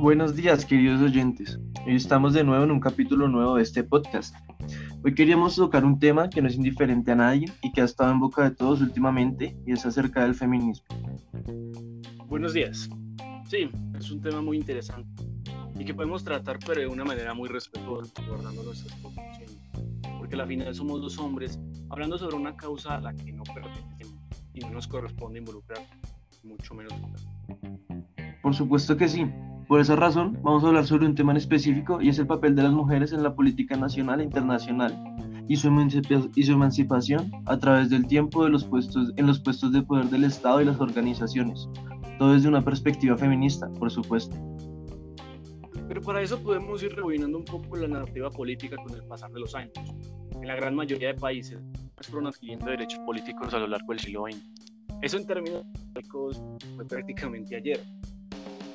Buenos días, queridos oyentes. Hoy estamos de nuevo en un capítulo nuevo de este podcast. Hoy queríamos tocar un tema que no es indiferente a nadie y que ha estado en boca de todos últimamente y es acerca del feminismo. Buenos días. Sí, es un tema muy interesante y que podemos tratar pero de una manera muy respetuosa, guardando nuestras. Porque al final somos dos hombres hablando sobre una causa a la que no pertenecemos y no nos corresponde involucrar, mucho menos. Por supuesto que sí. Por esa razón, vamos a hablar sobre un tema en específico y es el papel de las mujeres en la política nacional e internacional y su, y su emancipación a través del tiempo de los puestos, en los puestos de poder del Estado y las organizaciones. Todo desde una perspectiva feminista, por supuesto. Pero para eso podemos ir rebobinando un poco la narrativa política con el pasar de los años. En la gran mayoría de países fueron adquiriendo derechos políticos a lo largo del siglo XX. Eso en términos políticos fue prácticamente ayer.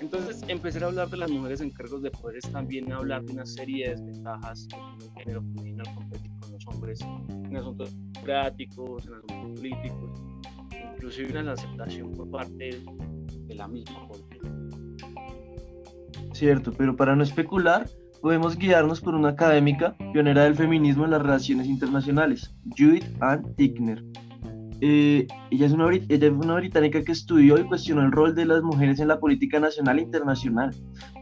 Entonces, empezar a hablar de las mujeres en cargos de poder es también hablar de una serie de desventajas que el género femenino al competir con los hombres en asuntos democráticos, en asuntos políticos, inclusive en la aceptación por parte de la misma política. Cierto, pero para no especular, podemos guiarnos por una académica pionera del feminismo en las relaciones internacionales, Judith Ann Tickner eh, ella, es una, ella es una británica que estudió y cuestionó el rol de las mujeres en la política nacional e internacional.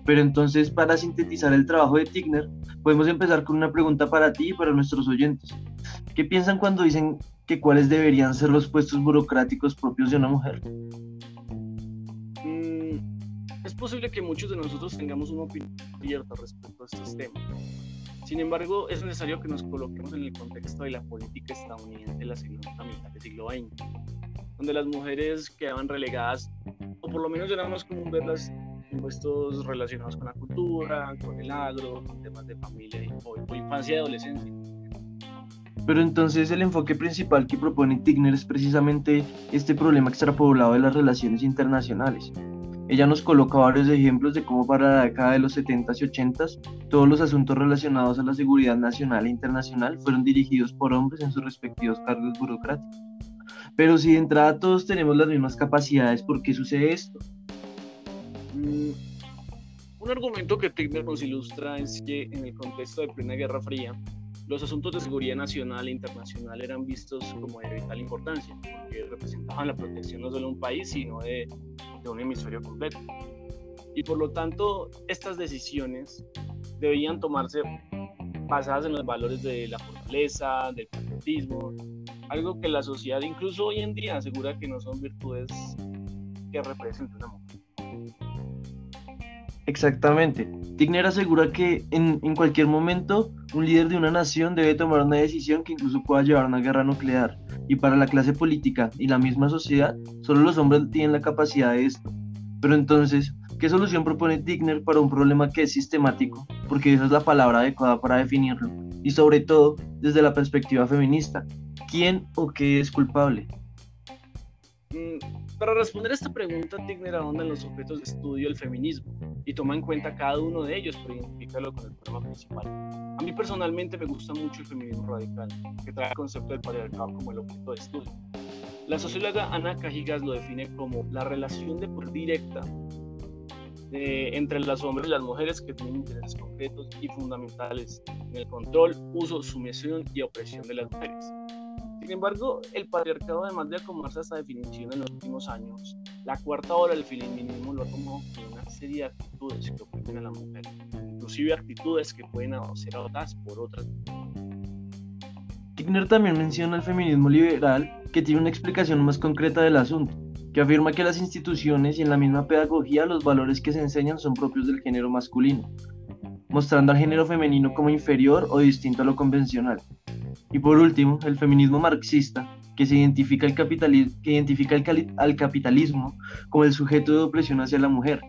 Pero entonces, para sintetizar el trabajo de Tigner, podemos empezar con una pregunta para ti y para nuestros oyentes. ¿Qué piensan cuando dicen que cuáles deberían ser los puestos burocráticos propios de una mujer? Mm, es posible que muchos de nosotros tengamos una opinión abierta respecto a estos temas sin embargo, es necesario que nos coloquemos en el contexto de la política estadounidense de la segunda mitad del siglo XX, donde las mujeres quedaban relegadas, o por lo menos era más común verlas en puestos relacionados con la cultura, con el agro, con temas de familia o, infancia y adolescencia. Pero entonces el enfoque principal que propone Tigner es precisamente este problema extrapoblado de las relaciones internacionales, ella nos coloca varios ejemplos de cómo para la década de los 70s y 80s todos los asuntos relacionados a la seguridad nacional e internacional fueron dirigidos por hombres en sus respectivos cargos burocráticos. Pero si de entrada todos tenemos las mismas capacidades, ¿por qué sucede esto? Mm, un argumento que Tigner nos ilustra es que en el contexto de plena Guerra Fría, los asuntos de seguridad nacional e internacional eran vistos como de vital importancia, porque representaban la protección no solo de un país, sino de, de un hemisferio completo. Y por lo tanto, estas decisiones debían tomarse basadas en los valores de la fortaleza, del patriotismo, algo que la sociedad incluso hoy en día asegura que no son virtudes que representan mujer. Exactamente. Tigner asegura que en, cualquier momento un líder de una nación debe tomar una decisión que incluso pueda llevar a una guerra nuclear. Y para la clase política y la misma sociedad, solo los hombres tienen la capacidad de esto. Pero entonces, ¿qué solución propone Tigner para un problema que es sistemático? Porque esa es la palabra adecuada para definirlo. Y sobre todo, desde la perspectiva feminista. ¿Quién o qué es culpable? Para responder a esta pregunta, Tigner ahonda en los objetos de estudio del feminismo y toma en cuenta cada uno de ellos para identificarlo con el problema principal. A mí personalmente me gusta mucho el feminismo radical, que trae el concepto del patriarcado como el objeto de estudio. La socióloga Ana Cajigas lo define como la relación de por directa entre los hombres y las mujeres que tienen intereses concretos y fundamentales en el control, uso, sumisión y opresión de las mujeres. Sin embargo, el patriarcado, además de acomodarse a esta definición en los últimos años, la cuarta ola del feminismo lo ha tomado como una serie de actitudes que oprimen a la mujer, inclusive actitudes que pueden ser adoptadas por otras. Tigner también menciona el feminismo liberal, que tiene una explicación más concreta del asunto, que afirma que las instituciones y en la misma pedagogía los valores que se enseñan son propios del género masculino, mostrando al género femenino como inferior o distinto a lo convencional. Y por último, el feminismo marxista, que, identifica, el que identifica al capitalismo como el sujeto de opresión hacia la mujer,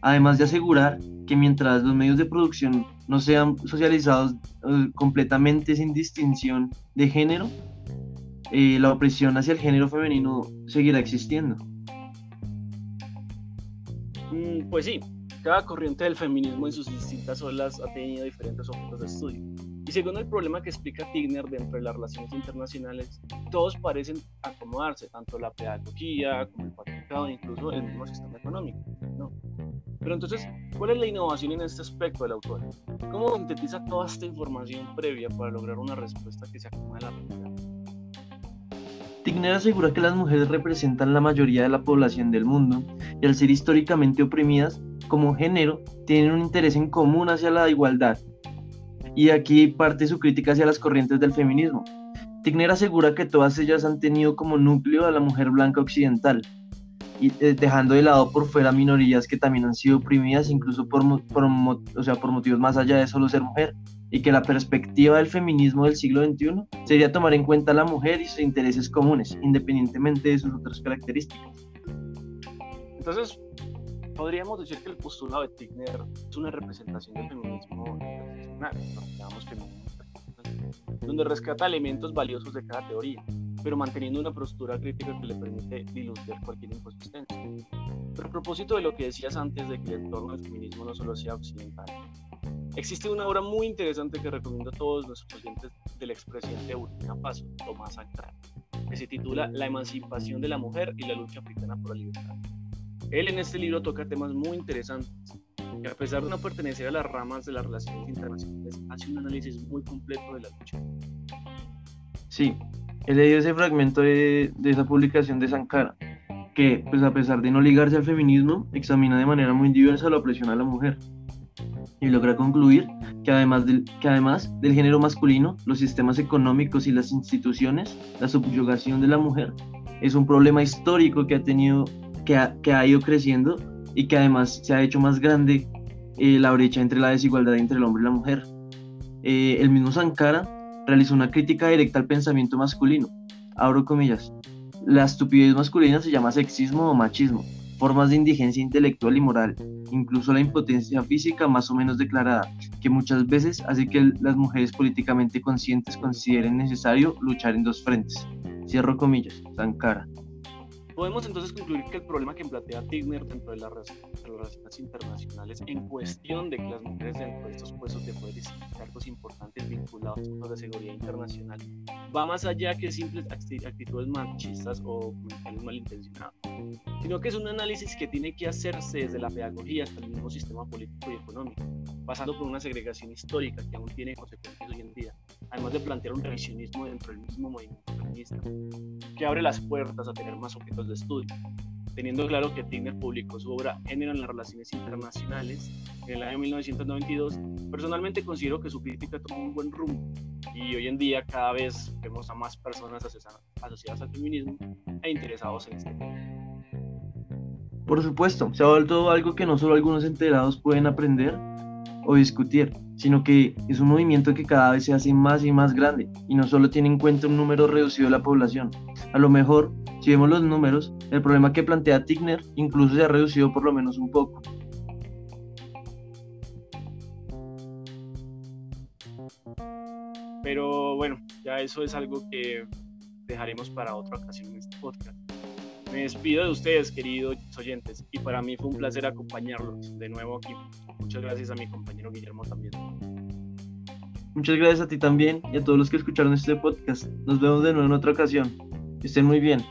además de asegurar que mientras los medios de producción no sean socializados eh, completamente sin distinción de género, eh, la opresión hacia el género femenino seguirá existiendo. Mm, pues sí, cada corriente del feminismo en sus distintas olas ha tenido diferentes objetos de estudio. Según el problema que explica Tigner dentro de las relaciones internacionales, todos parecen acomodarse, tanto la pedagogía como el patriarcado, incluso el mismo sistema económico. ¿no? Pero entonces, ¿cuál es la innovación en este aspecto del autor? ¿Cómo sintetiza toda esta información previa para lograr una respuesta que se acomode a la realidad? Tigner asegura que las mujeres representan la mayoría de la población del mundo y al ser históricamente oprimidas como género tienen un interés en común hacia la igualdad. Y aquí parte su crítica hacia las corrientes del feminismo. Tigner asegura que todas ellas han tenido como núcleo a la mujer blanca occidental, y eh, dejando de lado por fuera minorías que también han sido oprimidas incluso por, por, o sea, por motivos más allá de solo ser mujer y que la perspectiva del feminismo del siglo XXI sería tomar en cuenta a la mujer y sus intereses comunes, independientemente de sus otras características. Entonces, podríamos decir que el postulado de Tigner es una representación del feminismo internacional, donde rescata elementos valiosos de cada teoría, pero manteniendo una postura crítica que le permite dilucidar cualquier inconsistencia. Pero a propósito de lo que decías antes de que el entorno del feminismo no solo sea occidental, existe una obra muy interesante que recomiendo a todos los oyentes del expresidente de Burkina Faso, Tomás Sankara, que se titula La emancipación de la mujer y la lucha africana por la libertad. Él en este libro toca temas muy interesantes y a pesar de no pertenecer a las ramas de las relaciones internacionales, hace un análisis muy completo de la lucha. Sí, he leído ese fragmento de, esa publicación de Sankara, que, pues a pesar de no ligarse al feminismo, examina de manera muy diversa la opresión a la mujer y logra concluir que además, del, que además del género masculino, los sistemas económicos y las instituciones, la subyugación de la mujer es un problema histórico que ha tenido, que ha, que ha ido creciendo y que además se ha hecho más grande eh, la brecha entre la desigualdad entre el hombre y la mujer. Eh, el mismo Sankara realizó una crítica directa al pensamiento masculino. Abro comillas. La estupidez masculina se llama sexismo o machismo, formas de indigencia intelectual y moral, incluso la impotencia física más o menos declarada, que muchas veces hace que las mujeres políticamente conscientes consideren necesario luchar en dos frentes. Cierro comillas, Sankara. Podemos entonces concluir que el problema que plantea Tigner dentro de las relaciones internacionales en cuestión de que las mujeres dentro de estos puestos de poder y cargos importantes vinculados con la seguridad internacional va más allá que simples actitudes machistas o comentarios malintencionados, sino que es un análisis que tiene que hacerse desde la pedagogía hasta el mismo sistema político y económico, pasando por una segregación histórica que aún tiene consecuencias hoy en día, además de plantear un revisionismo dentro del mismo movimiento que abre las puertas a tener más objetos de estudio, teniendo claro que Tigner publicó su obra Género en las Relaciones Internacionales en el año 1992. Personalmente considero que su crítica tomó un buen rumbo y hoy en día cada vez vemos a más personas asociadas al feminismo e interesados en este tema. Por supuesto, se ha vuelto algo que no solo algunos enterados pueden aprender o discutir, sino que es un movimiento que cada vez se hace más y más grande y no solo tiene en cuenta un número reducido de la población. A lo mejor si vemos los números, el problema que plantea Tigner incluso se ha reducido por lo menos un poco. Pero bueno, ya eso es algo que dejaremos para otra ocasión en este podcast. Me despido de ustedes, queridos oyentes, y para mí fue un placer acompañarlos de nuevo aquí. Muchas gracias a mi compañero Guillermo también. Muchas gracias a ti también y a todos los que escucharon este podcast. Nos vemos de nuevo en otra ocasión. Que estén muy bien.